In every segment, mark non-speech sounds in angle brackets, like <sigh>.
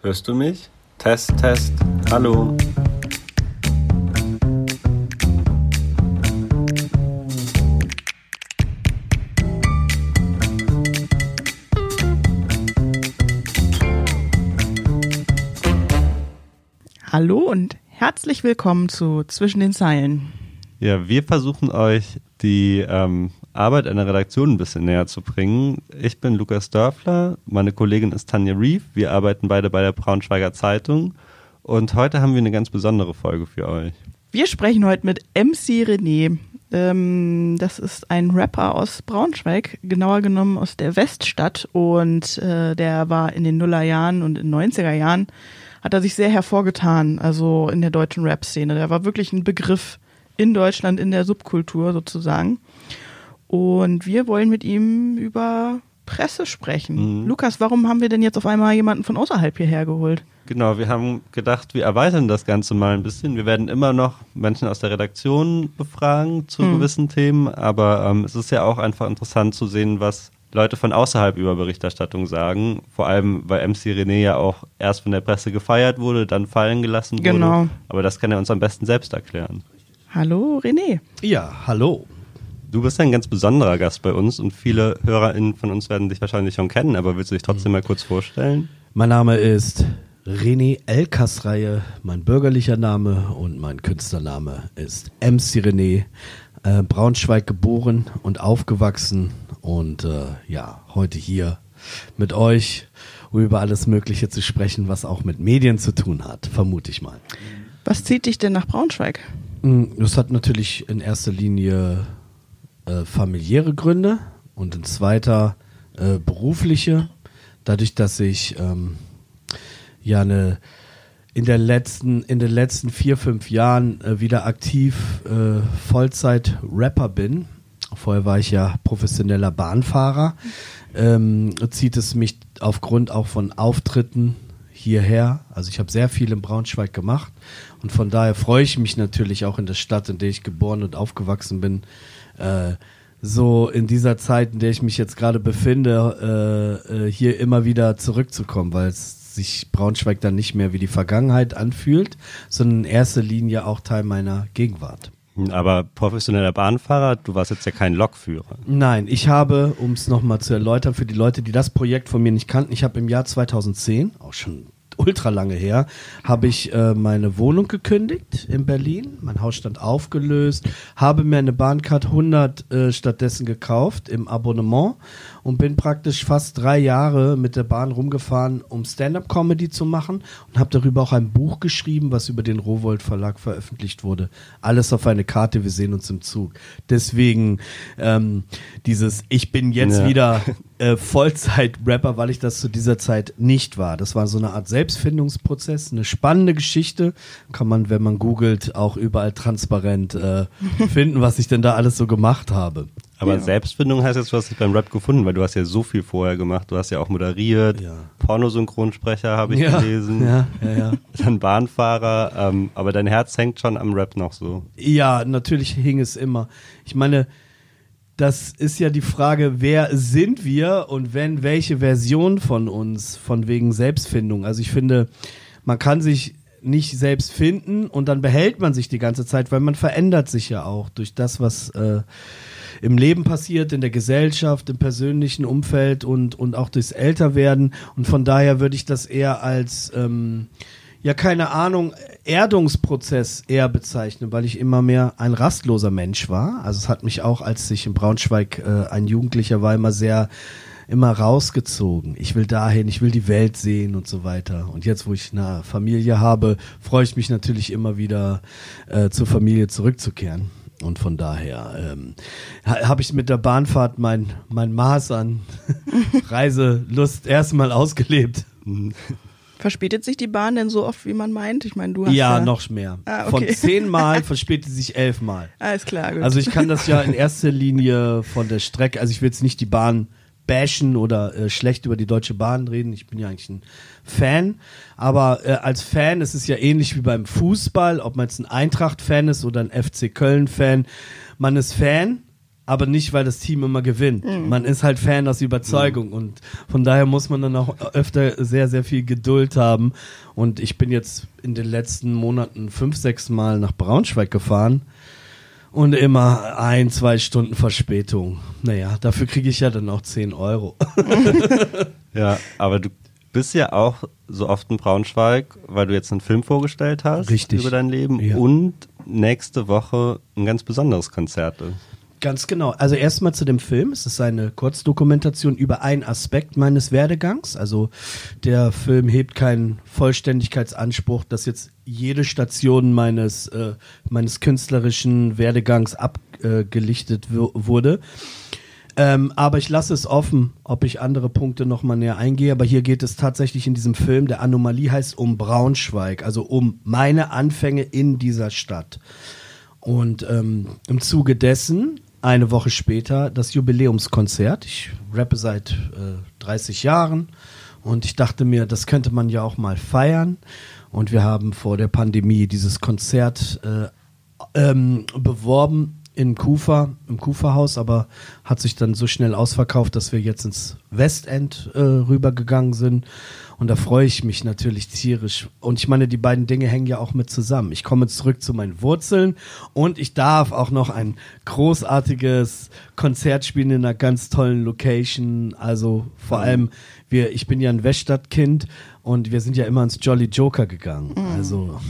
Hörst du mich? Test, Test. Hallo. Hallo und herzlich willkommen zu Zwischen den Zeilen. Ja, wir versuchen euch die ähm, Arbeit einer Redaktion ein bisschen näher zu bringen. Ich bin Lukas Dörfler, meine Kollegin ist Tanja Reef, wir arbeiten beide bei der Braunschweiger Zeitung und heute haben wir eine ganz besondere Folge für euch. Wir sprechen heute mit MC René. Ähm, das ist ein Rapper aus Braunschweig, genauer genommen aus der Weststadt und äh, der war in den Nullerjahren und in den 90er Jahren hat er sich sehr hervorgetan, also in der deutschen Rap-Szene. Der war wirklich ein Begriff in Deutschland, in der Subkultur sozusagen. Und wir wollen mit ihm über Presse sprechen. Mhm. Lukas, warum haben wir denn jetzt auf einmal jemanden von außerhalb hierher geholt? Genau, wir haben gedacht, wir erweitern das Ganze mal ein bisschen. Wir werden immer noch Menschen aus der Redaktion befragen zu mhm. gewissen Themen, aber ähm, es ist ja auch einfach interessant zu sehen, was Leute von außerhalb über Berichterstattung sagen. Vor allem, weil MC René ja auch erst von der Presse gefeiert wurde, dann fallen gelassen wurde. Genau. Aber das kann er uns am besten selbst erklären. Hallo René. Ja, hallo. Du bist ein ganz besonderer Gast bei uns und viele HörerInnen von uns werden dich wahrscheinlich schon kennen, aber willst du dich trotzdem mal kurz vorstellen? Mein Name ist René Elkasreihe, mein bürgerlicher Name und mein Künstlername ist MC René, äh, Braunschweig geboren und aufgewachsen und äh, ja, heute hier mit euch, um über alles Mögliche zu sprechen, was auch mit Medien zu tun hat, vermute ich mal. Was zieht dich denn nach Braunschweig? Hm, das hat natürlich in erster Linie äh, familiäre Gründe und in zweiter äh, berufliche. Dadurch, dass ich ähm, ja eine in der letzten in den letzten vier fünf Jahren äh, wieder aktiv äh, Vollzeit Rapper bin. Vorher war ich ja professioneller Bahnfahrer. Ähm, zieht es mich aufgrund auch von Auftritten hierher. Also ich habe sehr viel in Braunschweig gemacht und von daher freue ich mich natürlich auch in der Stadt, in der ich geboren und aufgewachsen bin, äh, so in dieser Zeit, in der ich mich jetzt gerade befinde, äh, äh, hier immer wieder zurückzukommen, weil es sich Braunschweig dann nicht mehr wie die Vergangenheit anfühlt, sondern in erster Linie auch Teil meiner Gegenwart. Aber professioneller Bahnfahrer, du warst jetzt ja kein Lokführer. Nein, ich habe, um es nochmal zu erläutern, für die Leute, die das Projekt von mir nicht kannten, ich habe im Jahr 2010, auch schon ultra lange her, habe ich äh, meine Wohnung gekündigt in Berlin. Mein Haus stand aufgelöst, habe mir eine Bahncard 100 äh, stattdessen gekauft im Abonnement und bin praktisch fast drei Jahre mit der Bahn rumgefahren, um Stand-up-Comedy zu machen und habe darüber auch ein Buch geschrieben, was über den Rowold Verlag veröffentlicht wurde. Alles auf eine Karte, wir sehen uns im Zug. Deswegen ähm, dieses Ich bin jetzt ja. wieder äh, Vollzeit-Rapper, weil ich das zu dieser Zeit nicht war. Das war so eine Art Selbstfindungsprozess, eine spannende Geschichte. Kann man, wenn man googelt, auch überall transparent äh, <laughs> finden, was ich denn da alles so gemacht habe. Aber ja. Selbstfindung heißt jetzt, du hast dich beim Rap gefunden, weil du hast ja so viel vorher gemacht. Du hast ja auch moderiert, ja. Pornosynchronsprecher habe ich ja. gelesen, ja, ja, ja. <laughs> dann Bahnfahrer, ähm, aber dein Herz hängt schon am Rap noch so. Ja, natürlich hing es immer. Ich meine, das ist ja die Frage, wer sind wir und wenn, welche Version von uns, von wegen Selbstfindung. Also ich finde, man kann sich nicht selbst finden und dann behält man sich die ganze Zeit, weil man verändert sich ja auch durch das, was äh, im Leben passiert, in der Gesellschaft, im persönlichen Umfeld und, und auch durchs Älterwerden. Und von daher würde ich das eher als, ähm, ja, keine Ahnung, Erdungsprozess eher bezeichnen, weil ich immer mehr ein rastloser Mensch war. Also es hat mich auch, als ich in Braunschweig äh, ein Jugendlicher war, immer sehr immer rausgezogen. Ich will dahin, ich will die Welt sehen und so weiter. Und jetzt, wo ich eine Familie habe, freue ich mich natürlich immer wieder äh, zur Familie zurückzukehren. Und von daher ähm, habe ich mit der Bahnfahrt mein, mein Maß an <laughs> Reiselust erstmal ausgelebt. Verspätet sich die Bahn denn so oft, wie man meint? Ich meine, du hast ja, ja noch mehr. Ah, okay. Von zehnmal <laughs> verspätet sich elfmal. Alles klar, gut. Also ich kann das ja in erster Linie von der Strecke, also ich will jetzt nicht die Bahn bashen oder äh, schlecht über die Deutsche Bahn reden. Ich bin ja eigentlich ein Fan. Aber äh, als Fan ist es ja ähnlich wie beim Fußball, ob man jetzt ein Eintracht-Fan ist oder ein FC Köln-Fan. Man ist Fan aber nicht, weil das Team immer gewinnt. Man ist halt Fan aus Überzeugung und von daher muss man dann auch öfter sehr, sehr viel Geduld haben. Und ich bin jetzt in den letzten Monaten fünf, sechs Mal nach Braunschweig gefahren und immer ein, zwei Stunden Verspätung. Naja, dafür kriege ich ja dann auch 10 Euro. <laughs> Ja, aber du bist ja auch so oft in Braunschweig, weil du jetzt einen Film vorgestellt hast Richtig. über dein Leben Ja. und nächste Woche ein ganz besonderes Konzert. ist. Ganz genau. Also erstmal zu dem Film. Es ist eine Kurzdokumentation über einen Aspekt meines Werdegangs. Also der Film hebt keinen Vollständigkeitsanspruch, dass jetzt jede Station meines, äh, meines künstlerischen Werdegangs abgelichtet wu- wurde. Ähm, aber ich lasse es offen, ob ich andere Punkte nochmal näher eingehe. Aber hier geht es tatsächlich in diesem Film, der Anomalie heißt, um Braunschweig, also um meine Anfänge in dieser Stadt. Und ähm, im Zuge dessen, eine Woche später, das Jubiläumskonzert. Ich rappe seit äh, 30 Jahren und ich dachte mir, das könnte man ja auch mal feiern. Und wir haben vor der Pandemie dieses Konzert äh, ähm, beworben in Kufa, im Kufa-Haus, aber hat sich dann so schnell ausverkauft, dass wir jetzt ins Westend äh, rübergegangen sind. Und da freue ich mich natürlich tierisch. Und ich meine, die beiden Dinge hängen ja auch mit zusammen. Ich komme zurück zu meinen Wurzeln und ich darf auch noch ein großartiges Konzert spielen in einer ganz tollen Location. Also vor allem, wir, ich bin ja ein Weststadtkind und wir sind ja immer ins Jolly Joker gegangen. Also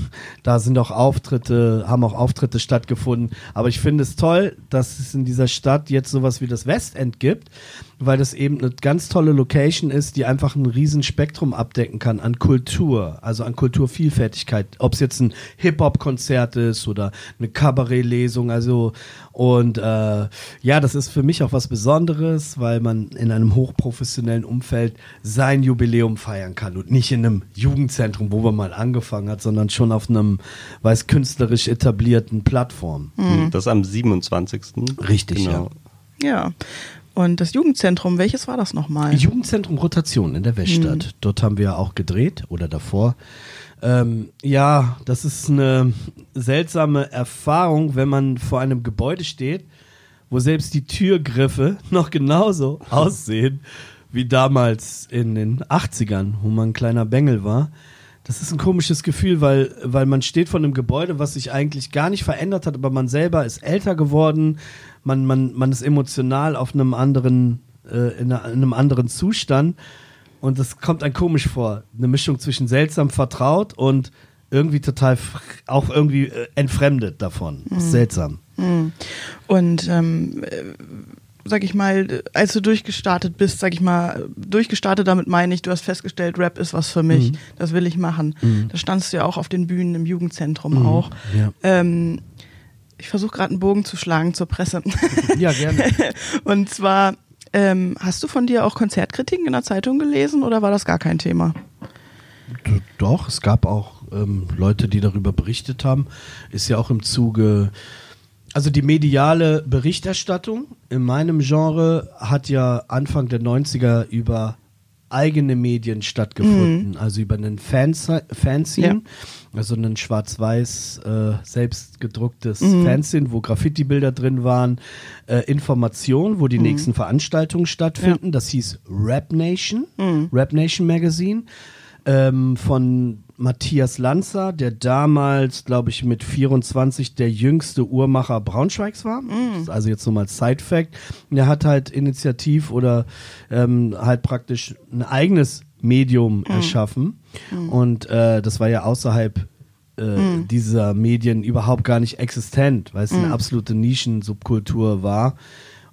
da sind auch Auftritte, haben auch Auftritte stattgefunden. Aber ich finde es toll, dass es in dieser Stadt jetzt sowas wie das Westend gibt, weil das eben eine ganz tolle Location ist, die einfach ein riesen Spektrum abdecken kann an Kultur, also an Kulturvielfältigkeit. Ob es jetzt ein Hip-Hop-Konzert ist oder eine Kabarett-Lesung, also und äh, ja, das ist für mich auch was Besonderes, weil man in einem hochprofessionellen Umfeld sein Jubiläum feiern kann und nicht in einem Jugendzentrum, wo man mal angefangen hat, sondern schon auf einem, weiß künstlerisch etablierten Plattform. Das ist am 27. Richtig, genau. Ja. Und das Jugendzentrum, welches war das nochmal? Jugendzentrum Rotation in der Weststadt. Dort haben wir auch gedreht oder davor. Ähm, ja, das ist eine seltsame Erfahrung, wenn man vor einem Gebäude steht, wo selbst die Türgriffe <laughs> noch genauso aussehen wie damals in den 80ern, wo man ein kleiner Bengel war. Das ist ein komisches Gefühl, weil, weil man steht vor einem Gebäude, was sich eigentlich gar nicht verändert hat, aber man selber ist älter geworden, man, man, man ist emotional auf einem anderen, äh, in, einem anderen Zustand und das kommt einem komisch vor. Eine Mischung zwischen seltsam vertraut und irgendwie total auch irgendwie äh, entfremdet davon. Ist seltsam. Und ähm, äh, sag ich mal, als du durchgestartet bist, sag ich mal, durchgestartet damit meine ich, du hast festgestellt, Rap ist was für mich, das will ich machen. Da standst du ja auch auf den Bühnen im Jugendzentrum auch. Ja. Ähm, ich versuche gerade einen Bogen zu schlagen zur Presse. <laughs> ja, gerne. <laughs> Und zwar, ähm, hast du von dir auch Konzertkritiken in der Zeitung gelesen oder war das gar kein Thema? Doch, es gab auch ähm, Leute, die darüber berichtet haben. Ist ja auch im Zuge. Also die mediale Berichterstattung in meinem Genre hat ja Anfang der 90er über eigene Medien stattgefunden, also über einen Fanzine, also ein schwarz-weiß äh, selbst gedrucktes Fanzine, wo Graffiti-Bilder drin waren, äh, Information, wo die nächsten Veranstaltungen stattfinden. Das hieß Rap Nation, Rap Nation Magazine ähm, von Matthias Lanzer, der damals, glaube ich, mit 24 der jüngste Uhrmacher Braunschweigs war. Das ist Also jetzt so mal Side-Fact. Der hat halt initiativ oder ähm, halt praktisch ein eigenes Medium erschaffen. Und äh, das war ja außerhalb äh, dieser Medien überhaupt gar nicht existent, weil es eine absolute Nischensubkultur war.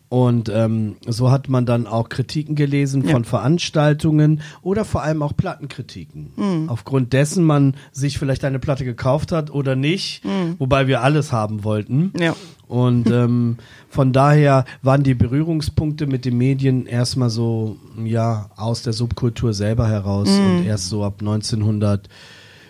Und ähm, so hat man dann auch Kritiken gelesen Ja. von Veranstaltungen oder vor allem auch Plattenkritiken. Aufgrund dessen man sich vielleicht eine Platte gekauft hat oder nicht, wobei wir alles haben wollten. Ja. Und <laughs> ähm, von daher waren die Berührungspunkte mit den Medien erstmal so, ja, aus der Subkultur selber heraus und erst so ab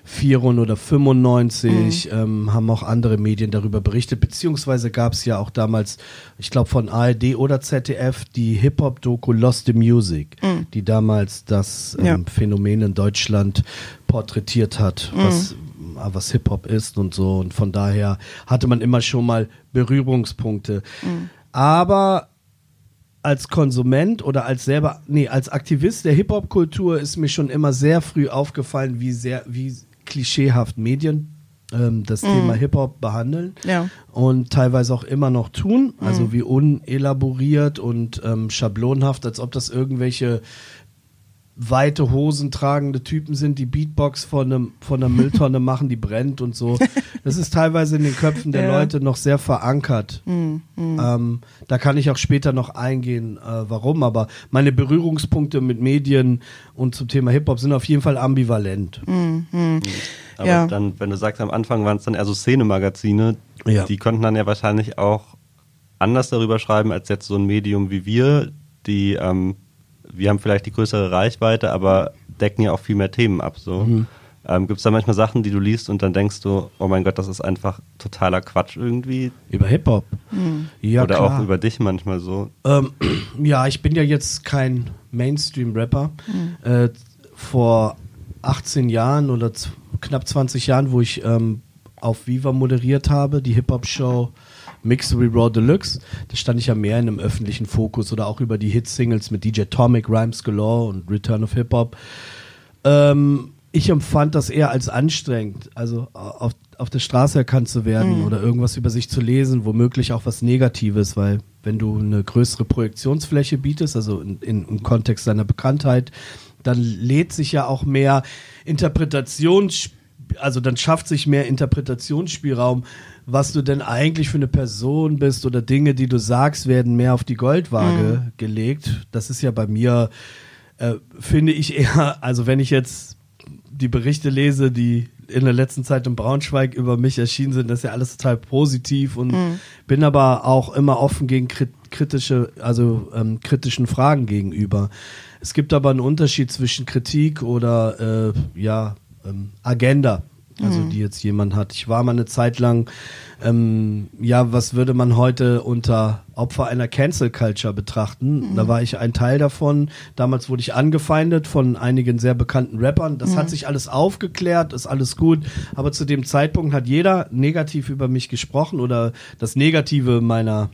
1994 oder 95 ähm, haben auch andere Medien darüber berichtet, beziehungsweise gab es ja auch damals, ich glaube von ARD oder ZDF, die Hip-Hop-Doku Lost in Music, die damals das ähm, Ja. Phänomen in Deutschland porträtiert hat, was was Hip-Hop ist und so. Und von daher hatte man immer schon mal Berührungspunkte. Aber als Konsument oder als selber, nee, als Aktivist der Hip-Hop-Kultur ist mir schon immer sehr früh aufgefallen, wie sehr, wie klischeehaft Medien ähm, das Mhm. Thema Hip-Hop behandeln Ja. und teilweise auch immer noch tun. Also wie unelaboriert und ähm, schablonhaft, als ob das irgendwelche weite Hosen tragende Typen sind, die Beatbox von, einem, von einer Mülltonne <laughs> machen, die brennt und so. <laughs> Das ist teilweise in den Köpfen der Ja. Leute noch sehr verankert. Mhm. Ähm, da kann ich auch später noch eingehen, äh, warum. Aber meine Berührungspunkte mit Medien und zum Thema Hip-Hop sind auf jeden Fall ambivalent. Aber Ja. dann, wenn du sagst, am Anfang waren es dann eher so Szenemagazine, Ja. die konnten dann ja wahrscheinlich auch anders darüber schreiben als jetzt so ein Medium wie wir, die, ähm, wir haben vielleicht die größere Reichweite, aber decken ja auch viel mehr Themen ab. So. Mhm. Ähm, Gibt es da manchmal Sachen, die du liest und dann denkst du, oh mein Gott, das ist einfach totaler Quatsch irgendwie? Über Hip-Hop. Ja, Oder klar. auch über dich manchmal so? Ähm, <clears throat> ja, ich bin ja jetzt kein Mainstream-Rapper. Äh, vor 18 Jahren oder knapp 20 Jahren, wo ich ähm, auf Viva moderiert habe, die Hip-Hop-Show Mixery Raw Deluxe, da stand ich ja mehr in einem öffentlichen Fokus oder auch über die Hit-Singles mit DJ Tomic, Rhymes Galore und Return of Hip-Hop. Ähm, ich empfand das eher als anstrengend, also auf, auf der Straße erkannt zu werden oder irgendwas über sich zu lesen, womöglich auch was Negatives, weil wenn du eine größere Projektionsfläche bietest, also in, in, im Kontext deiner Bekanntheit, dann lädt sich ja auch mehr Interpretations, also dann schafft sich mehr Interpretationsspielraum, was du denn eigentlich für eine Person bist oder Dinge, die du sagst, werden mehr auf die Goldwaage gelegt. Das ist ja bei mir äh, finde ich eher, also wenn ich jetzt die Berichte lese, die in der letzten Zeit in Braunschweig über mich erschienen sind, das ist ja alles total positiv und bin aber auch immer offen gegen krit kritische, also ähm, kritischen Fragen gegenüber. Es gibt aber einen Unterschied zwischen Kritik oder äh, ja ähm, Agenda, also die jetzt jemand hat. Ich war mal eine Zeit lang, ähm, ja, was würde man heute unter Opfer einer Cancel Culture betrachten? Da war ich ein Teil davon. Damals wurde ich angefeindet von einigen sehr bekannten Rappern. Das hat sich alles aufgeklärt, ist alles gut. Aber zu dem Zeitpunkt hat jeder negativ über mich gesprochen oder das Negative meiner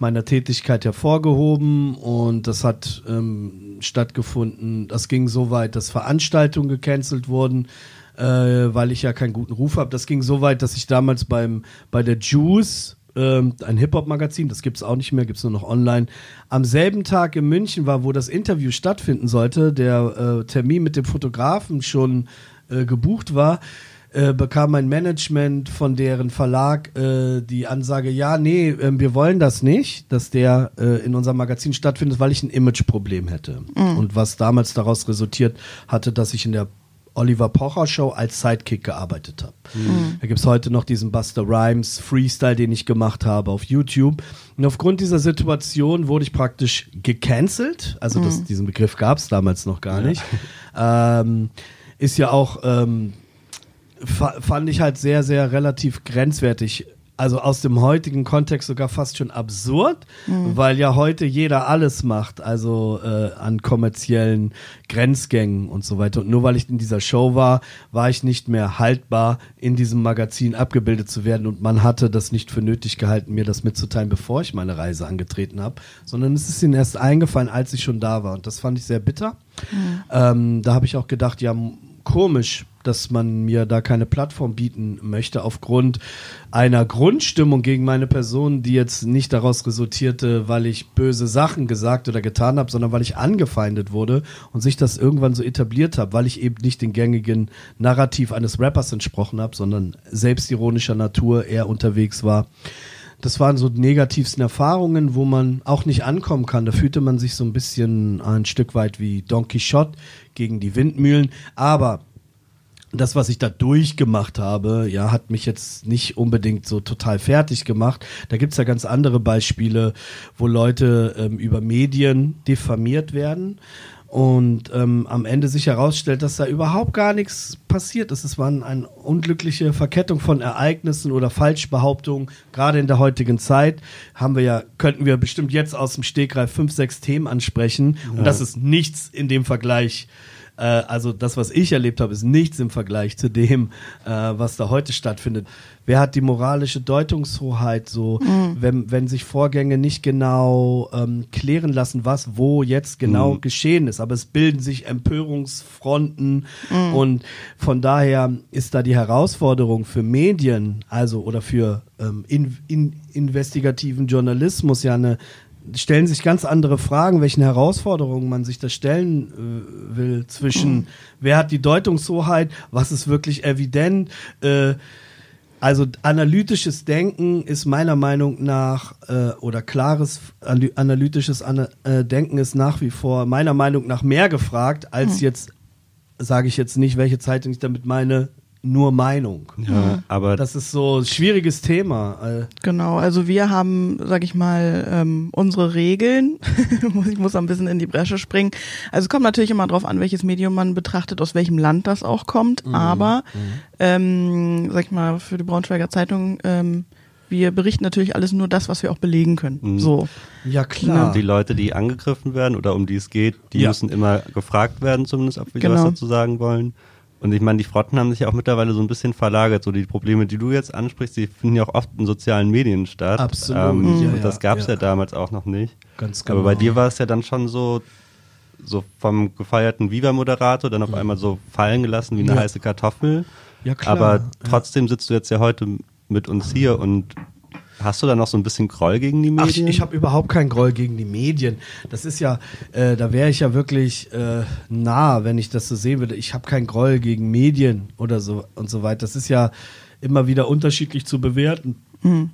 meiner Tätigkeit hervorgehoben und das hat ähm, stattgefunden. Das ging so weit, dass Veranstaltungen gecancelt wurden, äh, weil ich ja keinen guten Ruf habe. Das ging so weit, dass ich damals beim bei der Juice ähm, ein Hip-Hop-Magazin, das gibt's auch nicht mehr, gibt's nur noch online, am selben Tag in München war, wo das Interview stattfinden sollte, der äh, Termin mit dem Fotografen schon äh, gebucht war, äh, bekam mein Management von deren Verlag äh, die Ansage, ja, nee, äh, wir wollen das nicht, dass der äh, in unserem Magazin stattfindet, weil ich ein Imageproblem hätte. Und was damals daraus resultiert hatte, dass ich in der Oliver Pocher Show als Sidekick gearbeitet habe. Da gibt's heute noch diesen Buster Rhymes Freestyle, den ich gemacht habe auf YouTube. Und aufgrund dieser Situation wurde ich praktisch gecancelt. Also das, diesen Begriff gab's damals noch gar nicht. Ähm, ist ja auch ähm, fand ich halt sehr, sehr relativ grenzwertig. Also aus dem heutigen Kontext sogar fast schon absurd, weil ja heute jeder alles macht, also äh, an kommerziellen Grenzgängen und so weiter. Und nur weil ich in dieser Show war, war ich nicht mehr haltbar, in diesem Magazin abgebildet zu werden. Und man hatte das nicht für nötig gehalten, mir das mitzuteilen, bevor ich meine Reise angetreten habe, sondern es ist ihnen erst eingefallen, als ich schon da war. Und das fand ich sehr bitter. Ähm, da habe ich auch gedacht, ja, komisch, dass man mir da keine Plattform bieten möchte aufgrund einer Grundstimmung gegen meine Person, die jetzt nicht daraus resultierte, weil ich böse Sachen gesagt oder getan habe, sondern weil ich angefeindet wurde und sich das irgendwann so etabliert habe, weil ich eben nicht den gängigen Narrativ eines Rappers entsprochen habe, sondern selbstironischer Natur eher unterwegs war. Das waren so die negativsten Erfahrungen, wo man auch nicht ankommen kann. Da fühlte man sich so ein bisschen ein Stück weit wie Don Quixote gegen die Windmühlen. Aber das, was ich da durchgemacht habe, ja, hat mich jetzt nicht unbedingt so total fertig gemacht. Da gibt's ja ganz andere Beispiele, wo Leute ähm, über Medien diffamiert werden und ähm, am Ende sich herausstellt, dass da überhaupt gar nichts passiert ist. Es war eine unglückliche Verkettung von Ereignissen oder Falschbehauptungen. Gerade in der heutigen Zeit haben wir ja, könnten wir bestimmt jetzt aus dem Stegreif fünf, sechs Themen ansprechen und das ist nichts in dem Vergleich Äh, also das, was ich erlebt habe, ist nichts im Vergleich zu dem, äh, was da heute stattfindet. Wer hat die moralische Deutungshoheit so, Mhm. wenn, wenn sich Vorgänge nicht genau ähm, klären lassen, was wo jetzt genau Mhm. geschehen ist. Aber es bilden sich Empörungsfronten Mhm. und von daher ist da die Herausforderung für Medien, also oder für ähm, in, in, investigativen Journalismus ja eine stellen sich ganz andere Fragen, welchen Herausforderungen man sich da stellen äh, will zwischen wer hat die Deutungshoheit, was ist wirklich evident. Äh, also analytisches Denken ist meiner Meinung nach äh, oder klares analy- analytisches Ana äh, Denken ist nach wie vor meiner Meinung nach mehr gefragt als jetzt sage ich jetzt nicht, welche Zeitung ich damit meine, nur Meinung. Ja, aber Das ist so ein schwieriges Thema. Äh, Genau, also wir haben, sag ich mal, ähm, unsere Regeln. <laughs> ich muss ein bisschen in die Bresche springen. Also es kommt natürlich immer drauf an, welches Medium man betrachtet, aus welchem Land das auch kommt. Aber, ähm, sag ich mal, für die Braunschweiger Zeitung, ähm, wir berichten natürlich alles nur das, was wir auch belegen können. Mhm. So. ja klar. die Leute, die angegriffen werden oder um die es geht, die Ja. müssen immer gefragt werden, zumindest, ob wir Genau. was dazu sagen wollen. Und ich meine, die Fronten haben sich ja auch mittlerweile so ein bisschen verlagert. So die Probleme, die du jetzt ansprichst, die finden ja auch oft in sozialen Medien statt. Absolut, Ähm, ja, und das gab es ja. ja. damals auch noch nicht. Ganz Aber bei genau. dir war es ja dann schon so, so vom gefeierten Viva-Moderator dann auf einmal so fallen gelassen wie eine Mhm. Ja. heiße Kartoffel. Ja, klar. Aber trotzdem sitzt du jetzt ja heute mit uns hier und hast du da noch so ein bisschen Groll gegen die Ach, Medien? ich habe überhaupt keinen Groll gegen die Medien. Das ist ja, äh, da wäre ich ja wirklich äh, nah, wenn ich das so sehen würde. Ich habe keinen Groll gegen Medien oder so und so weiter. Das ist ja immer wieder unterschiedlich zu bewerten.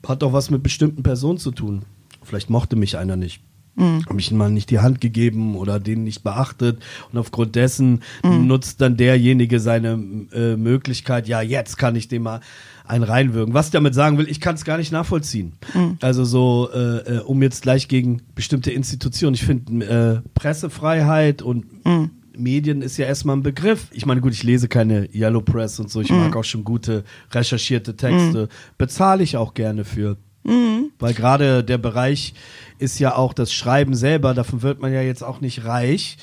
Hat doch was mit bestimmten Personen zu tun. Vielleicht mochte mich einer nicht. Habe ich mal nicht die Hand gegeben oder den nicht beachtet und aufgrund dessen nutzt dann derjenige seine äh, Möglichkeit, ja, jetzt kann ich dem mal einen reinwirken. Was ich damit sagen will, ich kann es gar nicht nachvollziehen. Also so, äh, äh, um jetzt gleich gegen bestimmte Institutionen. Ich finde äh, Pressefreiheit und Medien ist ja erstmal ein Begriff. Ich meine, gut, ich lese keine Yellow Press und so. Ich mag auch schon gute recherchierte Texte. Bezahle ich auch gerne für. Weil gerade der Bereich ist ja auch das Schreiben selber, davon wird man ja jetzt auch nicht reich.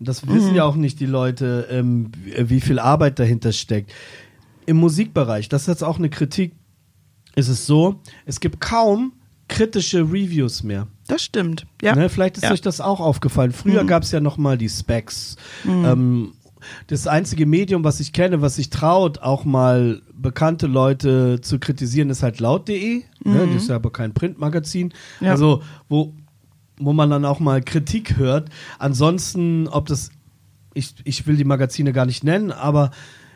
Das wissen ja auch nicht die Leute, ähm, wie viel Arbeit dahinter steckt. Im Musikbereich, das ist jetzt auch eine Kritik, ist es so, es gibt kaum kritische Reviews mehr. Das stimmt. Ja. Ne, vielleicht ist Ja. euch das auch aufgefallen. Früher Mhm. gab es ja noch mal die Specs. Ähm, das einzige Medium, was ich kenne, was sich traut, auch mal bekannte Leute zu kritisieren, ist halt laut.de. Ne? Das ist ja aber kein Printmagazin. Mhm. Ja. Also, wo, wo man dann auch mal Kritik hört. Ansonsten, ob das, ich, ich will die Magazine gar nicht nennen, aber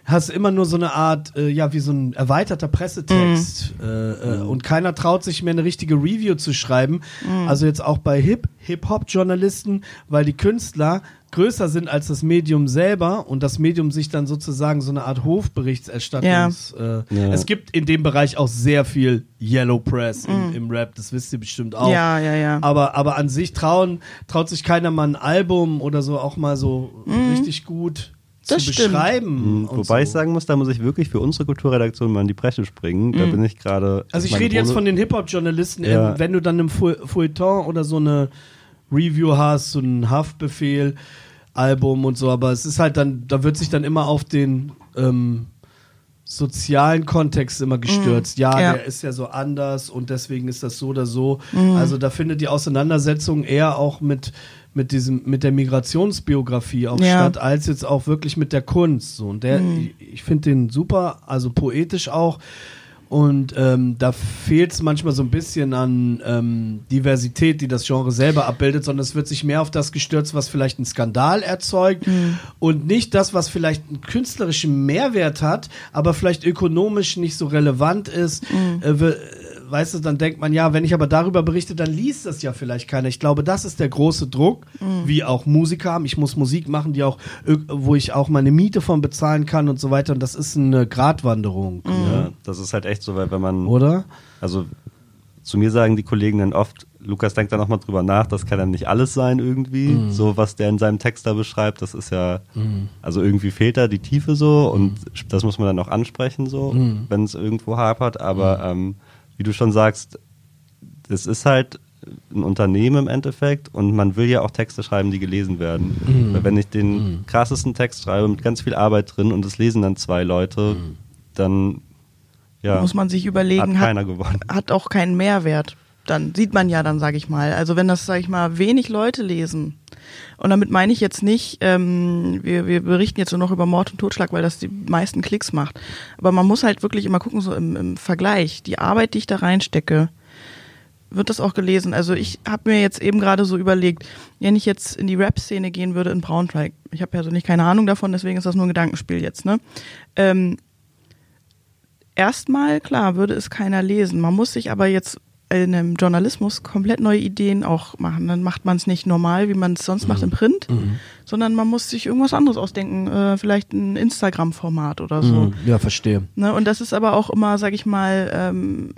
hast immer nur so eine Art, äh, ja, wie so ein erweiterter Pressetext. Mhm. Äh, äh, und keiner traut sich mehr eine richtige Review zu schreiben. Also jetzt auch bei Hip, Hip-Hop-Journalisten, weil die Künstler größer sind als das Medium selber und das Medium sich dann sozusagen so eine Art Hofberichterstattungs... Äh, Ja. Es gibt in dem Bereich auch sehr viel Yellow Press im, im Rap, das wisst ihr bestimmt auch. Ja, ja, ja. Aber, aber an sich trauen, traut sich keiner mal ein Album oder so auch mal so richtig gut Das zu stimmt. beschreiben. Mhm, Wobei ich so. sagen muss, da muss ich wirklich für unsere Kulturredaktion mal in die Bresche springen. Da bin ich gerade. Also ich rede jetzt Wohnung- von den Hip-Hop-Journalisten, Ja. ähm, wenn du dann im Feu- Feuilleton oder so eine Review hast, so ein Haftbefehl, Album und so, aber es ist halt dann, da wird sich dann immer auf den ähm, sozialen Kontext immer gestürzt. Ja, Ja. der ist ja so anders und deswegen ist das so oder so. Also da findet die Auseinandersetzung eher auch mit mit diesem mit der Migrationsbiografie auch Ja. statt als jetzt auch wirklich mit der Kunst so und der ich, ich finde den super also poetisch auch und ähm, da fehlt es manchmal so ein bisschen an ähm, Diversität, die das Genre selber abbildet, sondern es wird sich mehr auf das gestürzt, was vielleicht einen Skandal erzeugt und nicht das, was vielleicht einen künstlerischen Mehrwert hat, aber vielleicht ökonomisch nicht so relevant ist. Äh, we- weißt du, dann denkt man, ja, wenn ich aber darüber berichte, dann liest das ja vielleicht keiner. Ich glaube, das ist der große Druck, wie auch Musiker haben. Ich muss Musik machen, die auch, wo ich auch meine Miete von bezahlen kann und so weiter. Und das ist eine Gratwanderung, Ja, das ist halt echt so, weil wenn man. oder? Also zu mir sagen die Kollegen dann oft, Lukas denkt da nochmal drüber nach, das kann dann nicht alles sein irgendwie. Mhm. So, was der in seinem Text da beschreibt, das ist ja, also irgendwie fehlt da die Tiefe so und Mhm. das muss man dann auch ansprechen so, wenn es irgendwo hapert. Aber ähm, wie du schon sagst, es ist halt ein Unternehmen im Endeffekt und man will ja auch Texte schreiben, die gelesen werden. Mhm. Weil wenn ich den mhm. krassesten Text schreibe mit ganz viel Arbeit drin und es lesen dann zwei Leute, mhm. dann ja, muss man sich überlegen, hat, hat, hat auch keinen Mehrwert. Dann sieht man ja dann, sage ich mal. Also wenn das, sage ich mal, wenig Leute lesen, und damit meine ich jetzt nicht, ähm, wir, wir berichten jetzt nur noch über Mord und Totschlag, weil das die meisten Klicks macht. Aber man muss halt wirklich immer gucken, so im, im Vergleich, die Arbeit, die ich da reinstecke, wird das auch gelesen. Also ich habe mir jetzt eben gerade so überlegt, wenn ich jetzt in die Rap-Szene gehen würde in Braunschweig, ich habe persönlich keine Ahnung davon, deswegen ist das nur ein Gedankenspiel jetzt, ne? Ähm, erstmal, klar, würde es keiner lesen. Man muss sich aber jetzt einem Journalismus komplett neue Ideen auch machen. Dann macht man es nicht normal, wie man es sonst mhm. macht im Print, mhm. sondern man muss sich irgendwas anderes ausdenken, äh, vielleicht ein Instagram-Format oder so. Mhm. Ja, verstehe. Ne? Und das ist aber auch immer, sag ich mal, ähm,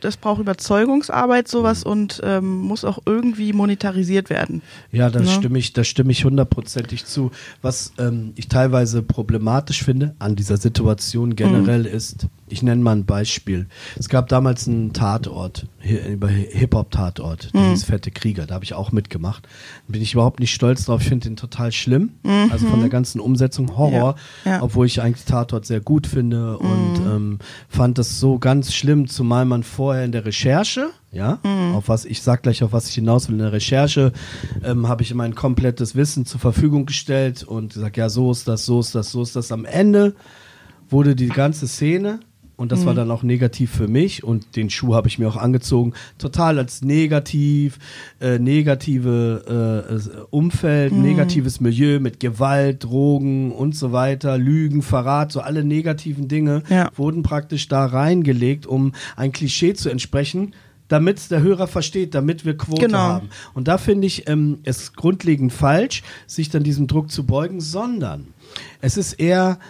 das braucht Überzeugungsarbeit sowas mhm. und ähm, muss auch irgendwie monetarisiert werden. Ja, da ja. stimme ich, da stimme ich hundertprozentig zu. Was ähm, ich teilweise problematisch finde an dieser Situation generell mhm. ist, ich nenne mal ein Beispiel. Es gab damals einen Tatort, über Hip-Hop-Tatort, mhm. hieß Fette Krieger, da habe ich auch mitgemacht. Bin ich überhaupt nicht stolz drauf, ich finde den total schlimm. Mhm. Also von der ganzen Umsetzung Horror, ja. Ja. obwohl ich eigentlich Tatort sehr gut finde mhm. und ähm, fand das so ganz schlimm, zumal man vorher in der Recherche, ja, mhm. auf was ich sag gleich, auf was ich hinaus will. In der Recherche ähm, habe ich mein komplettes Wissen zur Verfügung gestellt und gesagt, ja, so ist das, so ist das, so ist das. Am Ende wurde die ganze Szene und das mhm. war dann auch negativ für mich und den Schuh habe ich mir auch angezogen, total als negativ, äh, negative äh, Umfeld, mhm. negatives Milieu mit Gewalt, Drogen und so weiter, Lügen, Verrat, so alle negativen Dinge ja. wurden praktisch da reingelegt, um ein Klischee zu entsprechen, damit der Hörer versteht, damit wir Quote genau. haben. Und da finde ich ähm, es grundlegend falsch, sich dann diesem Druck zu beugen, sondern es ist eher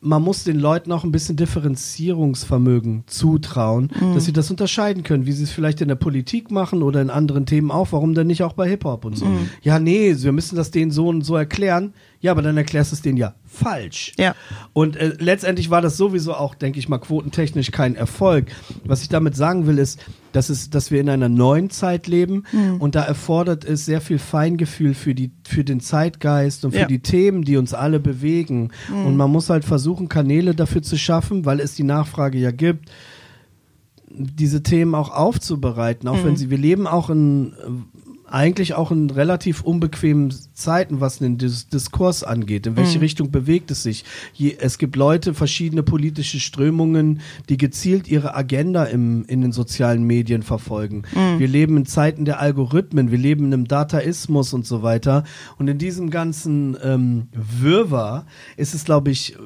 man muss den Leuten auch ein bisschen Differenzierungsvermögen zutrauen, mhm. dass sie das unterscheiden können, wie sie es vielleicht in der Politik machen oder in anderen Themen auch. Warum denn nicht auch bei Hip-Hop und so? Mhm. Ja, nee, wir müssen das denen so und so erklären. Ja, aber dann erklärst du es denen ja falsch. Ja. Und äh, letztendlich war das sowieso auch, denke ich mal, quotentechnisch kein Erfolg. Was ich damit sagen will, ist, dass, es, dass wir in einer neuen Zeit leben mhm. und da erfordert es sehr viel Feingefühl für, die, für den Zeitgeist und für ja. die Themen, die uns alle bewegen. Mhm. Und man muss halt versuchen, Kanäle dafür zu schaffen, weil es die Nachfrage ja gibt diese Themen auch aufzubereiten, auch mhm. wenn sie, wir leben auch in eigentlich auch in relativ unbequemen Zeiten, was den Dis Diskurs angeht. In welche mhm. Richtung bewegt es sich? Je, es gibt Leute, verschiedene politische Strömungen, die gezielt ihre Agenda im, in den sozialen Medien verfolgen. Mhm. Wir leben in Zeiten der Algorithmen, wir leben in einem Dataismus und so weiter. Und in diesem ganzen ähm, Wirrwarr ist es, glaube ich, äh,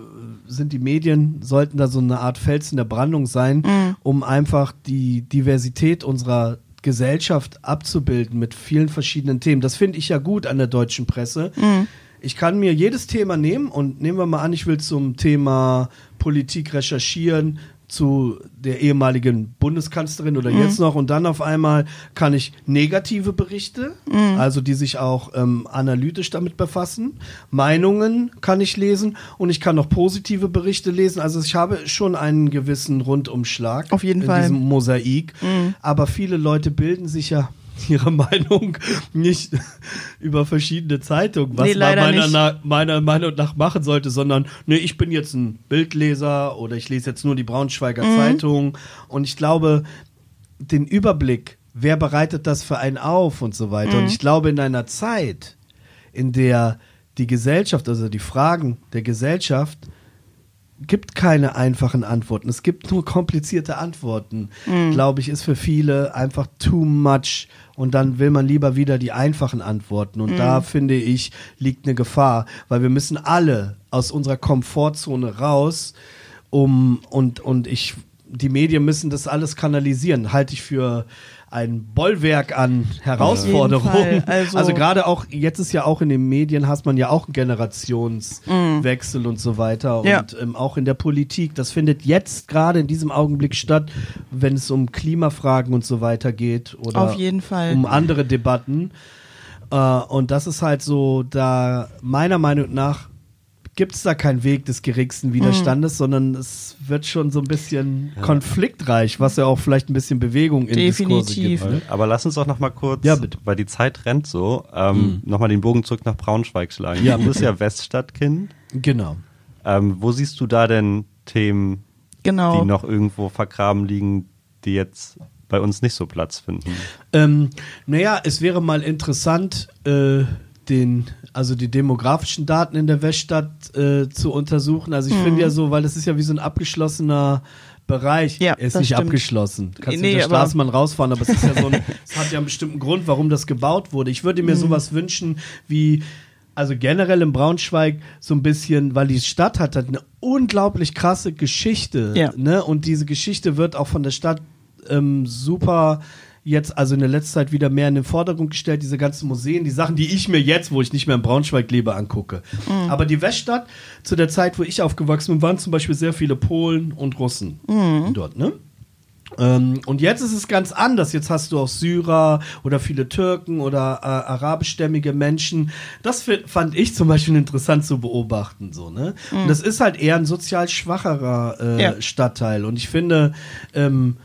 sind die Medien, sollten da so eine Art Fels in der Brandung sein, mhm. um einfach die Diversität unserer Gesellschaft abzubilden mit vielen verschiedenen Themen. Das finde ich ja gut an der deutschen Presse. Mhm. Ich kann mir jedes Thema nehmen und nehmen wir mal an, ich will zum Thema Politik recherchieren, zu der ehemaligen Bundeskanzlerin oder mhm. jetzt noch und dann auf einmal kann ich negative Berichte, mhm. also die sich auch ähm, analytisch damit befassen, Meinungen kann ich lesen und ich kann noch positive Berichte lesen. Also ich habe schon einen gewissen Rundumschlag auf jeden in Fall. diesem Mosaik, mhm. aber viele Leute bilden sich ja ihre <laughs> Meinung nicht <laughs> über verschiedene Zeitungen, was nee, man meiner, na, meiner, Meinung nach machen sollte, sondern nee, ich bin jetzt ein Bildleser oder ich lese jetzt nur die Braunschweiger mhm. Zeitung und ich glaube, den Überblick, wer bereitet das für einen auf und so weiter. Mhm. Und ich glaube, in einer Zeit, in der die Gesellschaft, also die Fragen der Gesellschaft gibt keine einfachen Antworten. Es gibt nur komplizierte Antworten. Mhm. Glaube ich, ist für viele einfach too much. Und dann will man lieber wieder die einfachen Antworten. Und mhm. da finde ich, liegt eine Gefahr, weil wir müssen alle aus unserer Komfortzone raus, um, und, und ich, die Medien müssen das alles kanalisieren. Halte ich für ein Bollwerk an Herausforderungen. Also, also gerade auch, jetzt ist ja auch in den Medien, hast man ja auch einen Generationswechsel mm. und so weiter. Ja. Und ähm, auch in der Politik, das findet jetzt gerade in diesem Augenblick statt, wenn es um Klimafragen und so weiter geht oder Auf jeden Fall. um andere Debatten. Äh, und das ist halt so, da meiner Meinung nach gibt es da keinen Weg des geringsten Widerstandes, sondern es wird schon so ein bisschen konfliktreich, was ja auch vielleicht ein bisschen Bewegung in Diskurse Definitiv. gibt. Ne? Aber lass uns doch noch mal kurz, Ja, bitte. weil die Zeit rennt so, ähm, noch mal den Bogen zurück nach Braunschweig schlagen. Ja, du bist ja Weststadtkind. Genau. Ähm, wo siehst du da denn Themen, Genau. die noch irgendwo vergraben liegen, die jetzt bei uns nicht so Platz finden? Ähm, naja, es wäre mal interessant, äh, den, also die demografischen Daten in der Weststadt äh, zu untersuchen. Also ich Mhm. finde ja so, weil das ist ja wie so ein abgeschlossener Bereich. Ja, er ist nicht stimmt. abgeschlossen. Kannst Nee, mit der Straßenbahn rausfahren, aber es ist ja so ein, <laughs> es hat ja einen bestimmten Grund, warum das gebaut wurde. Ich würde mir Mhm. sowas wünschen wie also generell in Braunschweig so ein bisschen, weil die Stadt hat halt eine unglaublich krasse Geschichte, Ja. ne? Und diese Geschichte wird auch von der Stadt ähm, super jetzt, also in der letzten Zeit wieder mehr in den Vordergrund gestellt, diese ganzen Museen, die Sachen, die ich mir jetzt, wo ich nicht mehr in Braunschweig lebe, angucke. Aber die Weststadt, zu der Zeit, wo ich aufgewachsen bin, waren zum Beispiel sehr viele Polen und Russen dort, ne? Ähm, und jetzt ist es ganz anders. Jetzt hast du auch Syrer oder viele Türken oder äh, arabischstämmige Menschen. Das fand ich zum Beispiel interessant zu beobachten. So, ne? Und das ist halt eher ein sozial schwacherer äh, Ja. Stadtteil. Und ich finde, ähm,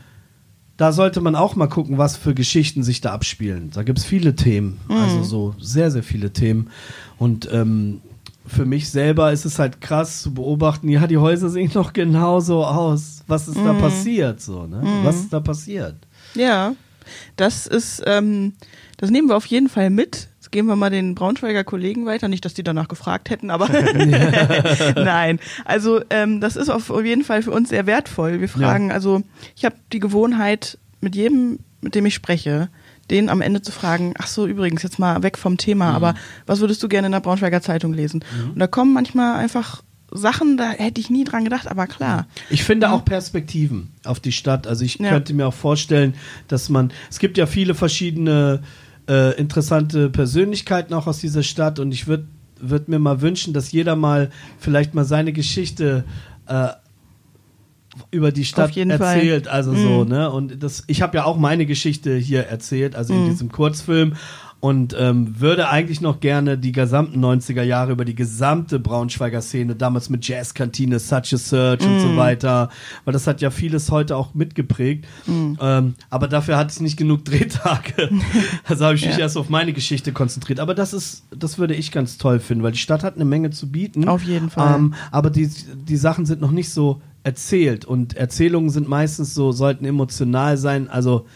da sollte man auch mal gucken, was für Geschichten sich da abspielen. Da gibt es viele Themen. Also so sehr, sehr viele Themen. Und ähm, für mich selber ist es halt krass zu beobachten, ja, die Häuser sehen noch genauso aus. Was ist da passiert? So, ne? Was ist da passiert? Ja, das ist, ähm, das nehmen wir auf jeden Fall mit. Das geben wir mal den Braunschweiger Kollegen weiter. Nicht, dass die danach gefragt hätten, aber <laughs> nein. Also ähm, das ist auf jeden Fall für uns sehr wertvoll. Wir fragen, also ich habe die Gewohnheit, mit jedem, mit dem ich spreche, den am Ende zu fragen, ach so, übrigens, jetzt mal weg vom Thema, aber was würdest du gerne in der Braunschweiger Zeitung lesen? Und da kommen manchmal einfach Sachen, da hätte ich nie dran gedacht, aber klar. Ich finde auch Perspektiven auf die Stadt. Also ich Ja. könnte mir auch vorstellen, dass man, es gibt ja viele verschiedene äh, interessante Persönlichkeiten auch aus dieser Stadt und ich würde würd mir mal wünschen, dass jeder mal vielleicht mal seine Geschichte äh, über die Stadt jeden Fall. erzählt, also so, Mhm. ne? Und das, ich habe ja auch meine Geschichte hier erzählt, also Mhm. in diesem Kurzfilm und ähm, würde eigentlich noch gerne die gesamten 90er Jahre über die gesamte Braunschweiger Szene, damals mit Jazzkantine, Such a Search und Mhm. so weiter, weil das hat ja vieles heute auch mitgeprägt. Mhm. Ähm, aber dafür hatte ich nicht genug Drehtage. <laughs> also habe ich mich Ja. erst auf meine Geschichte konzentriert. Aber das ist, das würde ich ganz toll finden, weil die Stadt hat eine Menge zu bieten. Auf jeden Fall. Ähm, aber die, die Sachen sind noch nicht so erzählt und Erzählungen sind meistens so, sollten emotional sein, also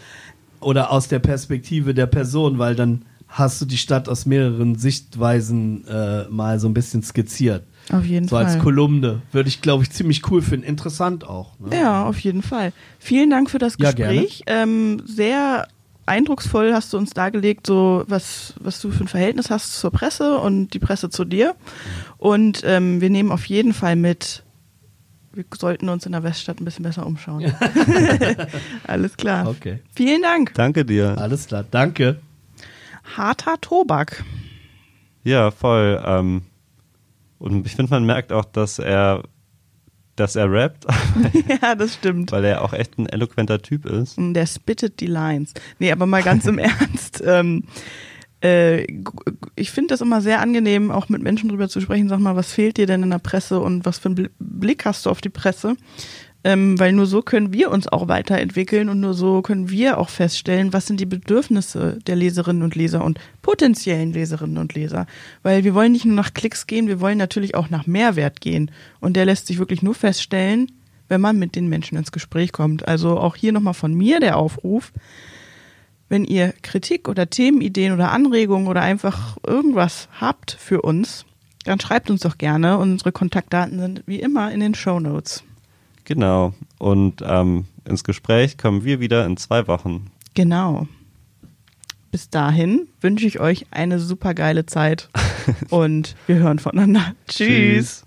oder aus der Perspektive der Person, weil dann hast du die Stadt aus mehreren Sichtweisen äh, mal so ein bisschen skizziert. Auf jeden So Fall. als Kolumne würde ich, glaube ich, ziemlich cool finden. Interessant auch. Ne? Ja, auf jeden Fall. Vielen Dank für das Ja, Gespräch. ähm, sehr eindrucksvoll hast du uns dargelegt, so was, was du für ein Verhältnis hast zur Presse und die Presse zu dir. Und ähm, wir nehmen auf jeden Fall mit, wir sollten uns in der Weststadt ein bisschen besser umschauen. <laughs> Alles klar. Okay. Vielen Dank. Danke dir. Alles klar, danke. Harter Tobak. Ja, voll. Ähm, und ich finde, man merkt auch, dass er, dass er rappt, <laughs> ja, das stimmt. weil er auch echt ein eloquenter Typ ist. Der spittet die Lines. Nee, aber mal ganz im <laughs> Ernst. Ähm, äh, ich finde das immer sehr angenehm, auch mit Menschen drüber zu sprechen. Sag mal, was fehlt dir denn in der Presse und was für einen Bl- Blick hast du auf die Presse? Ähm, weil nur so können wir uns auch weiterentwickeln und nur so können wir auch feststellen, was sind die Bedürfnisse der Leserinnen und Leser und potenziellen Leserinnen und Leser. Weil wir wollen nicht nur nach Klicks gehen, wir wollen natürlich auch nach Mehrwert gehen. Und der lässt sich wirklich nur feststellen, wenn man mit den Menschen ins Gespräch kommt. Also auch hier nochmal von mir der Aufruf, wenn ihr Kritik oder Themenideen oder Anregungen oder einfach irgendwas habt für uns, dann schreibt uns doch gerne. Unsere Kontaktdaten sind wie immer in den Show Notes. Genau. Und ähm, ins Gespräch kommen wir wieder in zwei Wochen. Genau. Bis dahin wünsche ich euch eine super geile Zeit <laughs> und wir hören voneinander. Tschüss.